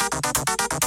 to love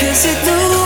Cause you know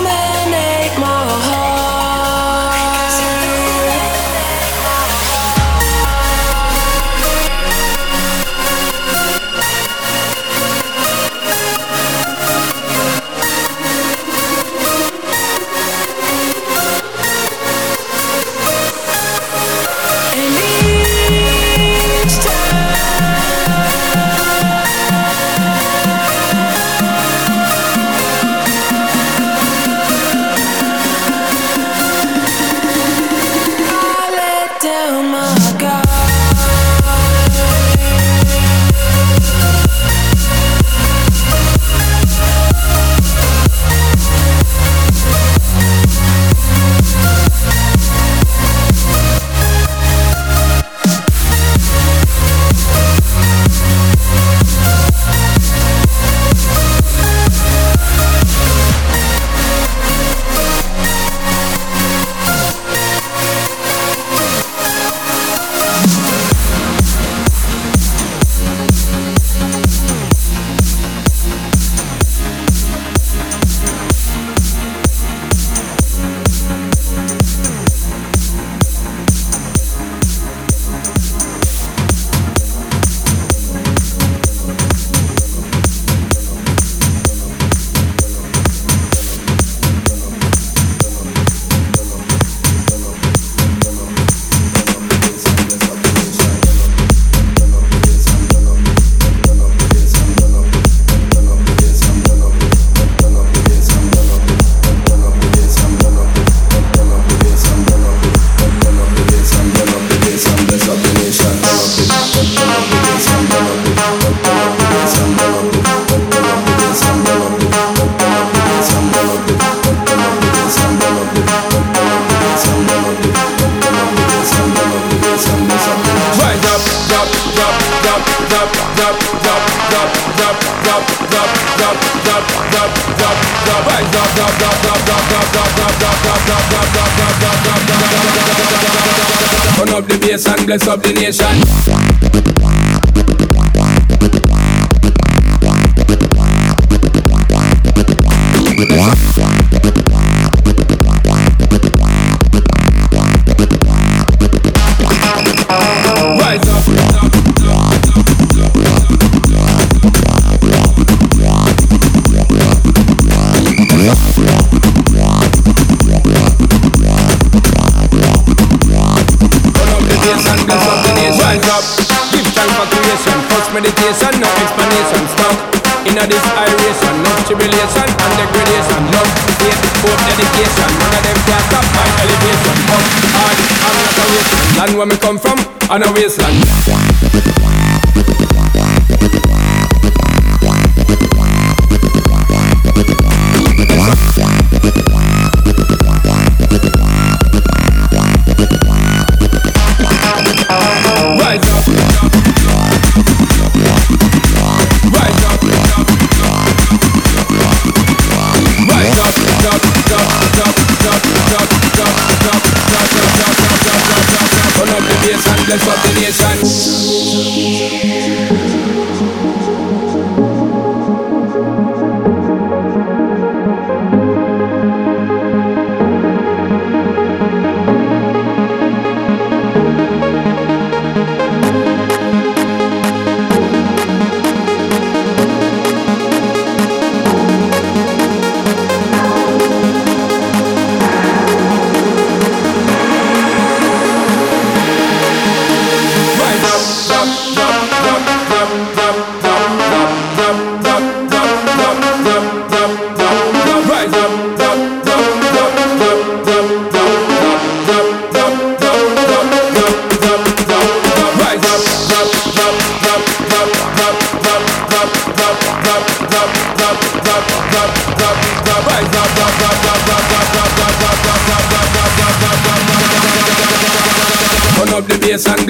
bless up the nation.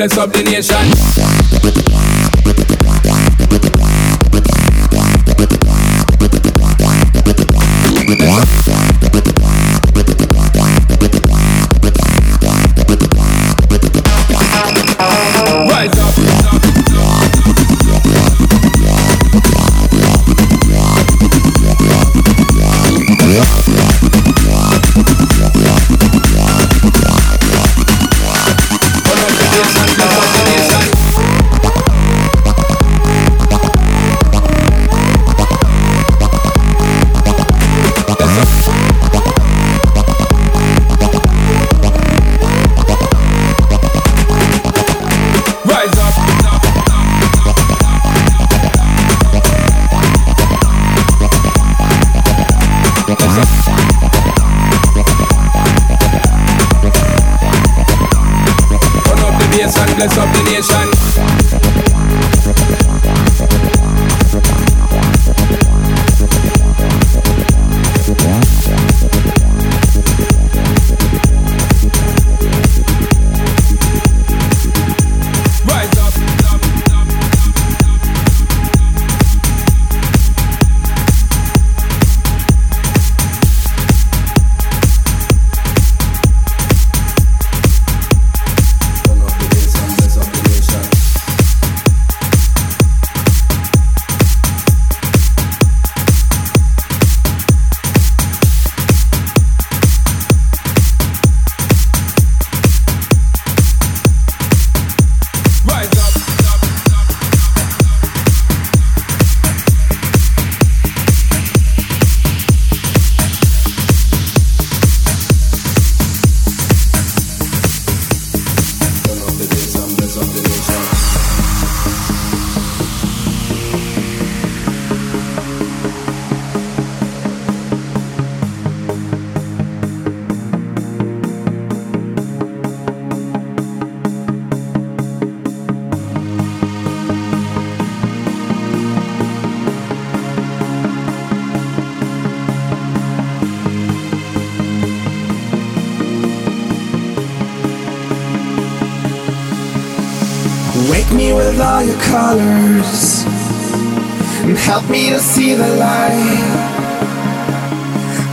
Bless up colors and help me to see the light.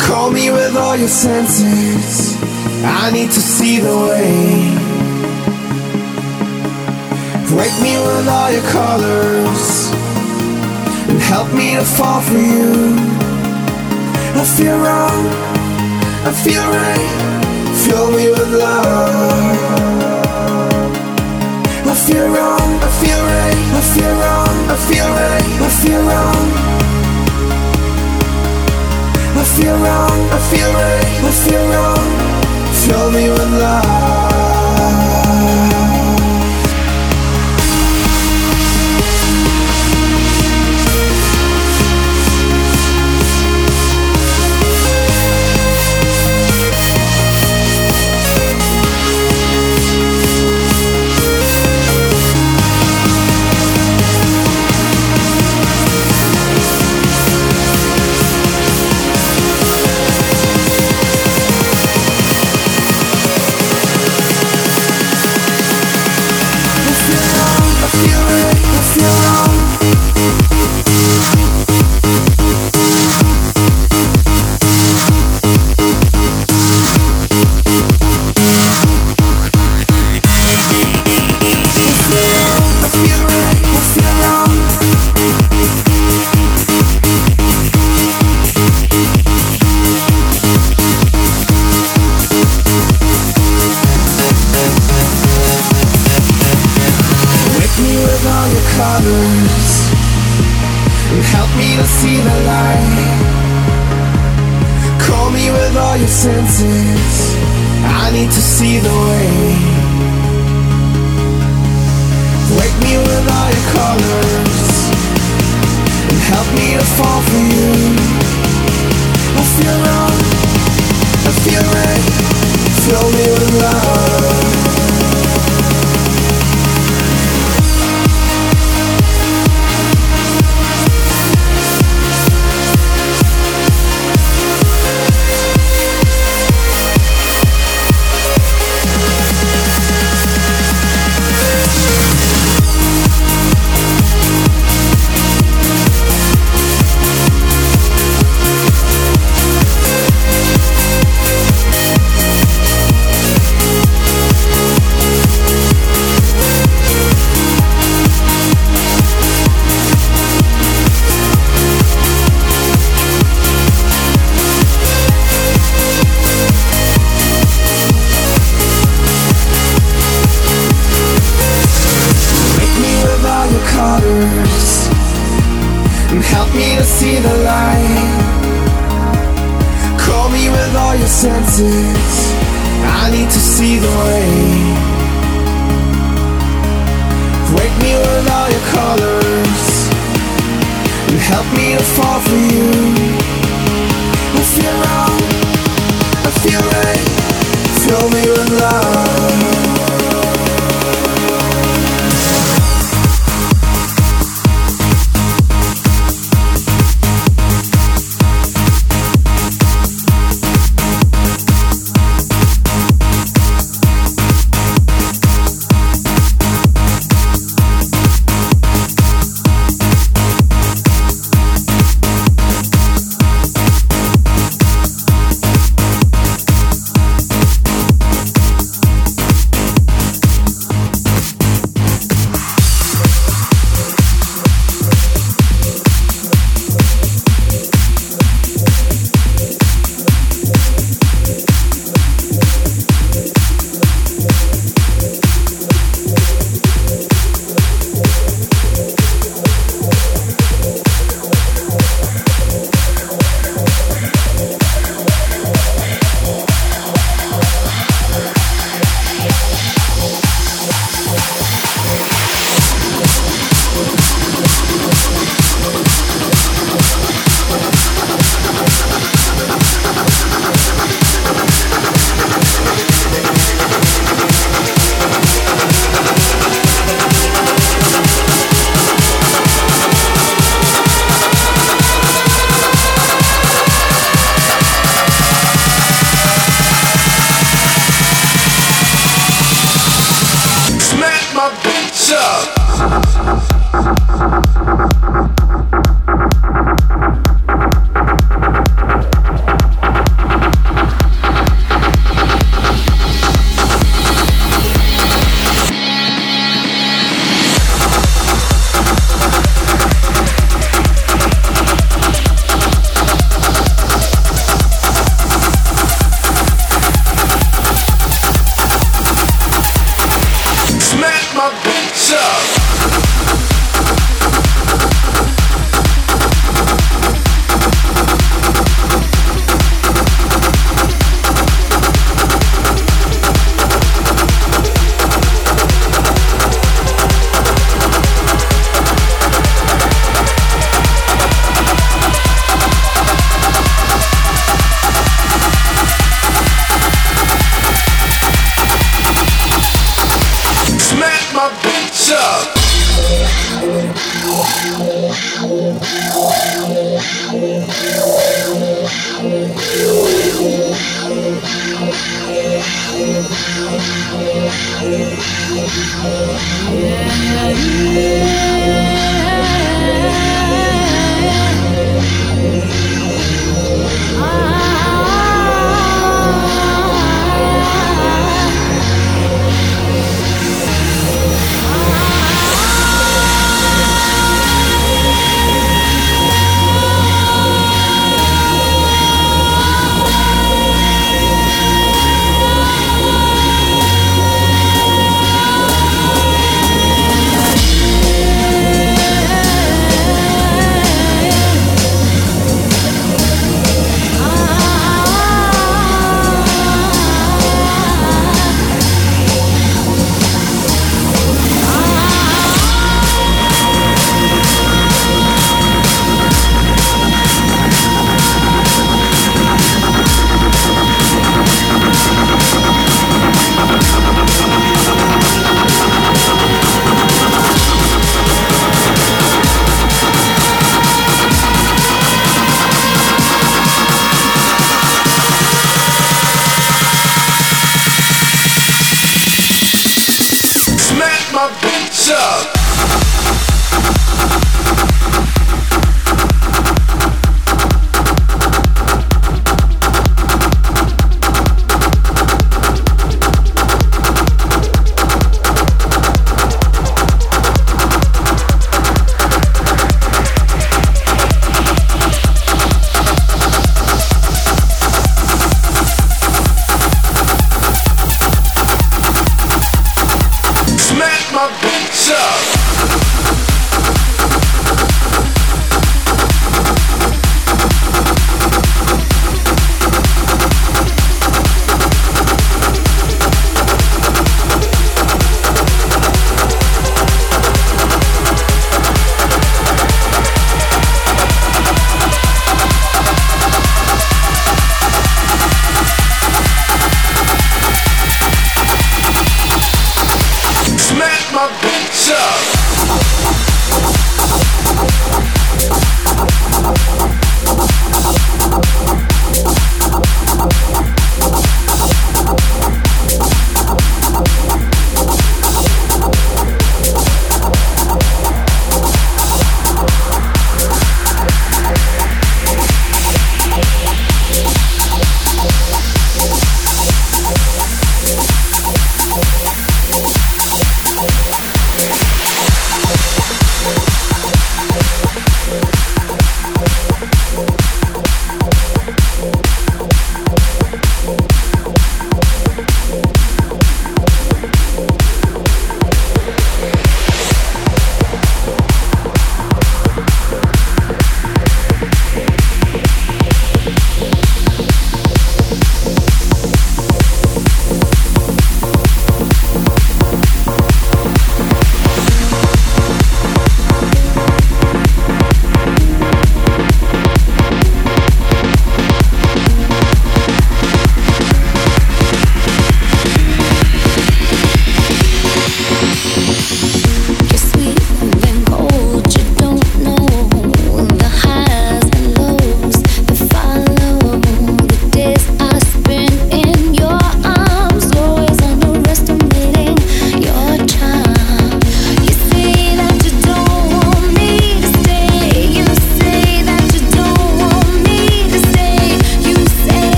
Call me with all your senses. I need to see the way. Wake me with all your colors and help me to fall for you. I feel wrong, I feel right. Fill me with love. I feel wrong, I feel right, I feel wrong, I feel right, I feel wrong. I feel wrong, I feel right, I feel wrong. Fill me with love.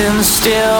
And still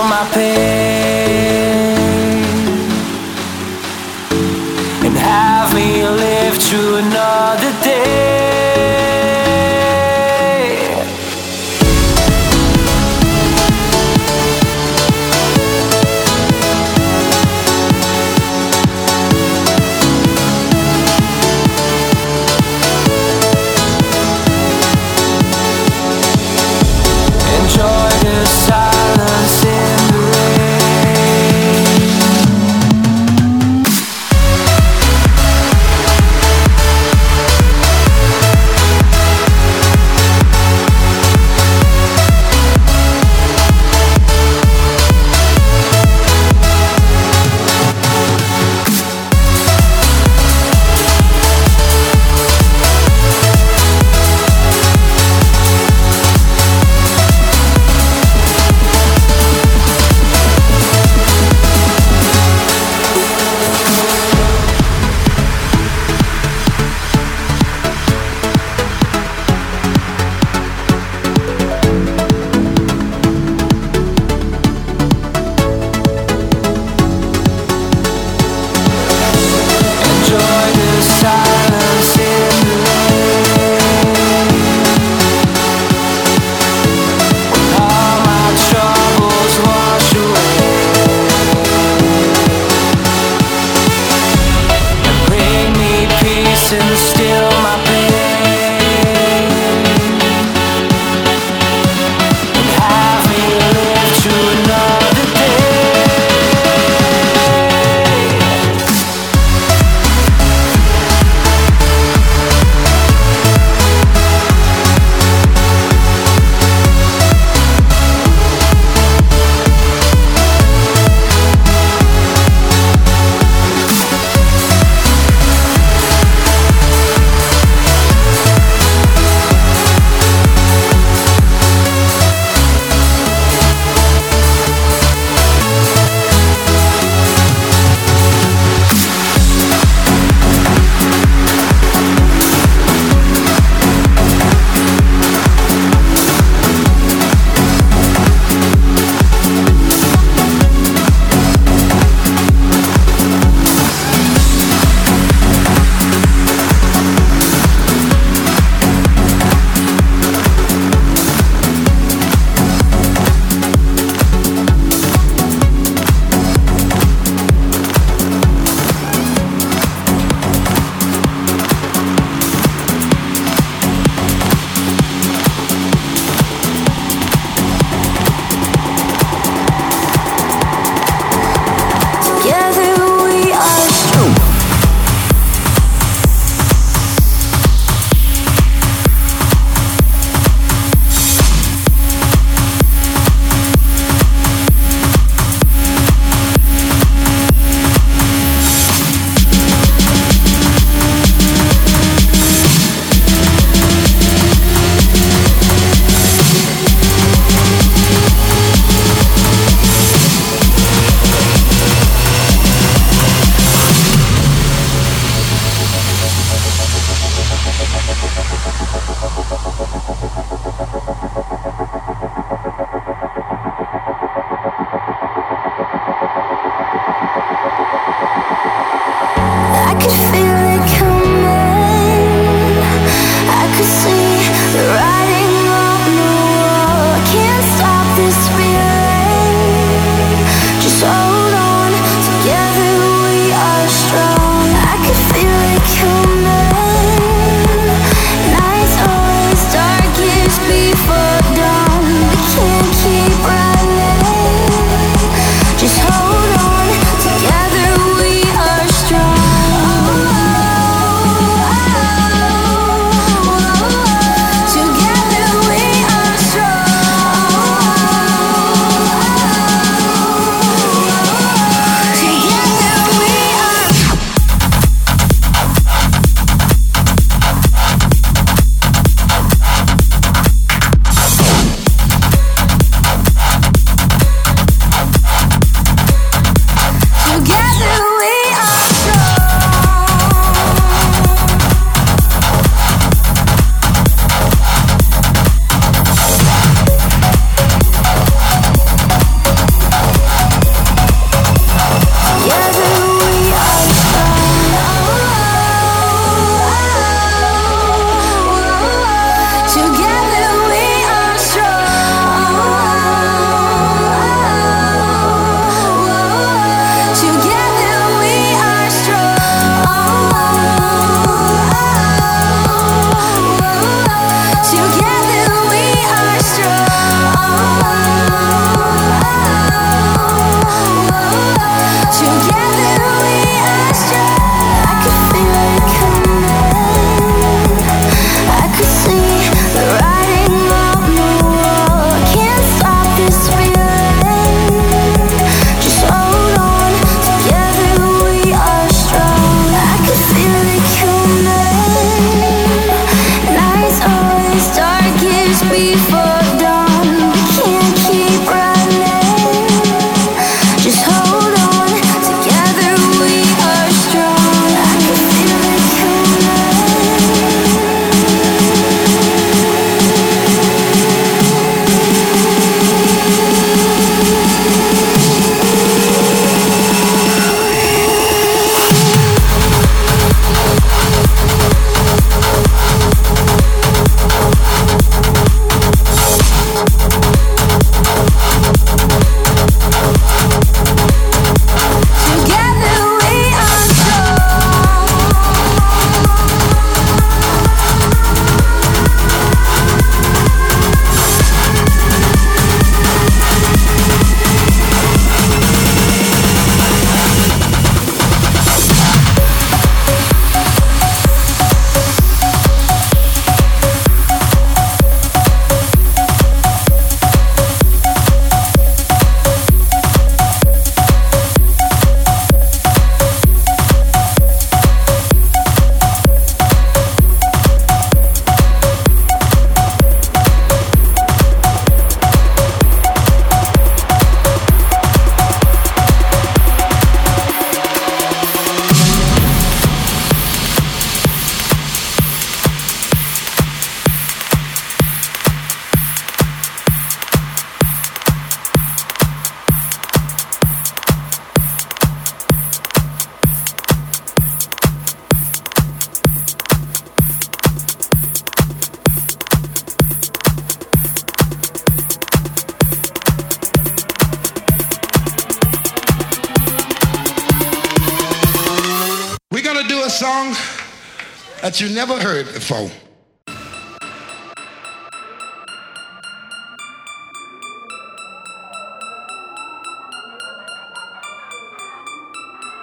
that you never heard before.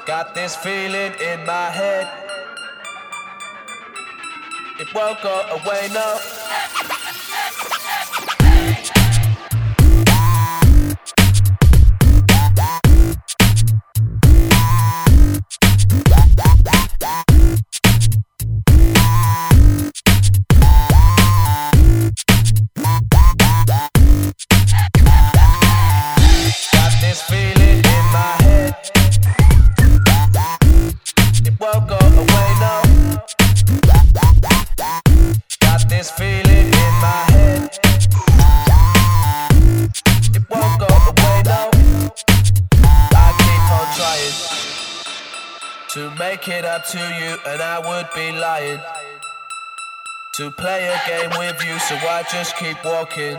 Got this feeling in my head. It won't go away now. up to you, and I would be lying to play a game with you, so I just keep walking.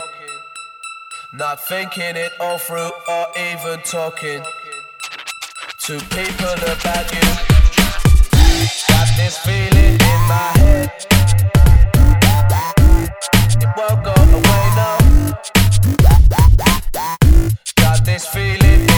Not thinking it all through or even talking to people about you. Got this feeling in my head. It won't go away, no. Got this feeling